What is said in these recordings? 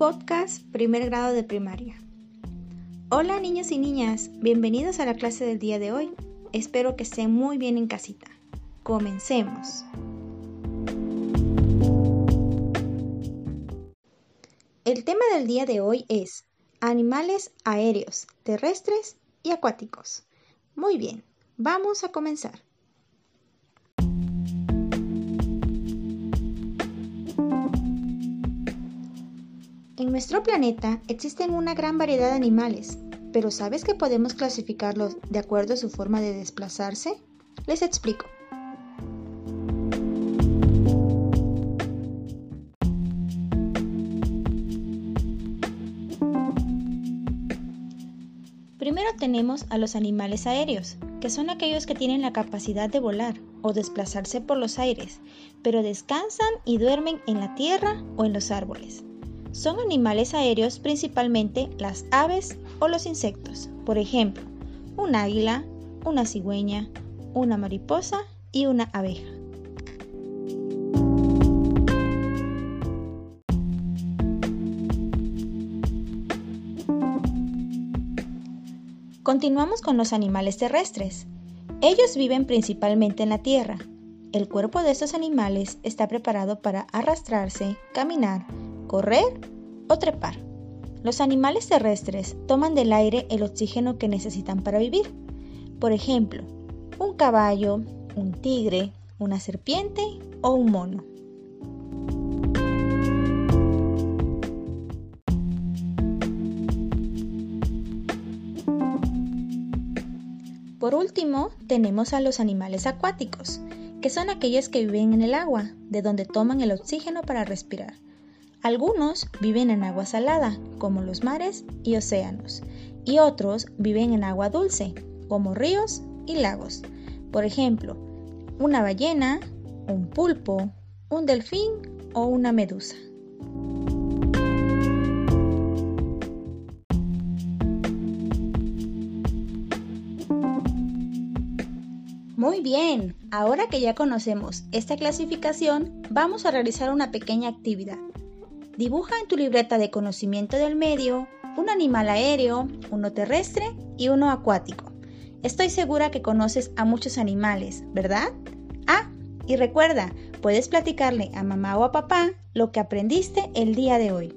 podcast primer grado de primaria. Hola niños y niñas, bienvenidos a la clase del día de hoy. Espero que estén muy bien en casita. Comencemos. El tema del día de hoy es animales aéreos, terrestres y acuáticos. Muy bien, vamos a comenzar. En nuestro planeta existen una gran variedad de animales, pero ¿sabes que podemos clasificarlos de acuerdo a su forma de desplazarse? Les explico. Primero tenemos a los animales aéreos, que son aquellos que tienen la capacidad de volar o desplazarse por los aires, pero descansan y duermen en la tierra o en los árboles. Son animales aéreos principalmente las aves o los insectos, por ejemplo, un águila, una cigüeña, una mariposa y una abeja. Continuamos con los animales terrestres. Ellos viven principalmente en la tierra. El cuerpo de estos animales está preparado para arrastrarse, caminar, correr o trepar. Los animales terrestres toman del aire el oxígeno que necesitan para vivir. Por ejemplo, un caballo, un tigre, una serpiente o un mono. Por último, tenemos a los animales acuáticos, que son aquellos que viven en el agua, de donde toman el oxígeno para respirar. Algunos viven en agua salada, como los mares y océanos, y otros viven en agua dulce, como ríos y lagos. Por ejemplo, una ballena, un pulpo, un delfín o una medusa. Muy bien, ahora que ya conocemos esta clasificación, vamos a realizar una pequeña actividad. Dibuja en tu libreta de conocimiento del medio un animal aéreo, uno terrestre y uno acuático. Estoy segura que conoces a muchos animales, ¿verdad? Ah, y recuerda, puedes platicarle a mamá o a papá lo que aprendiste el día de hoy.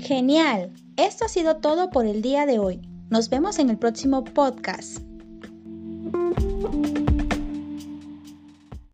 Genial, esto ha sido todo por el día de hoy. Nos vemos en el próximo podcast. Música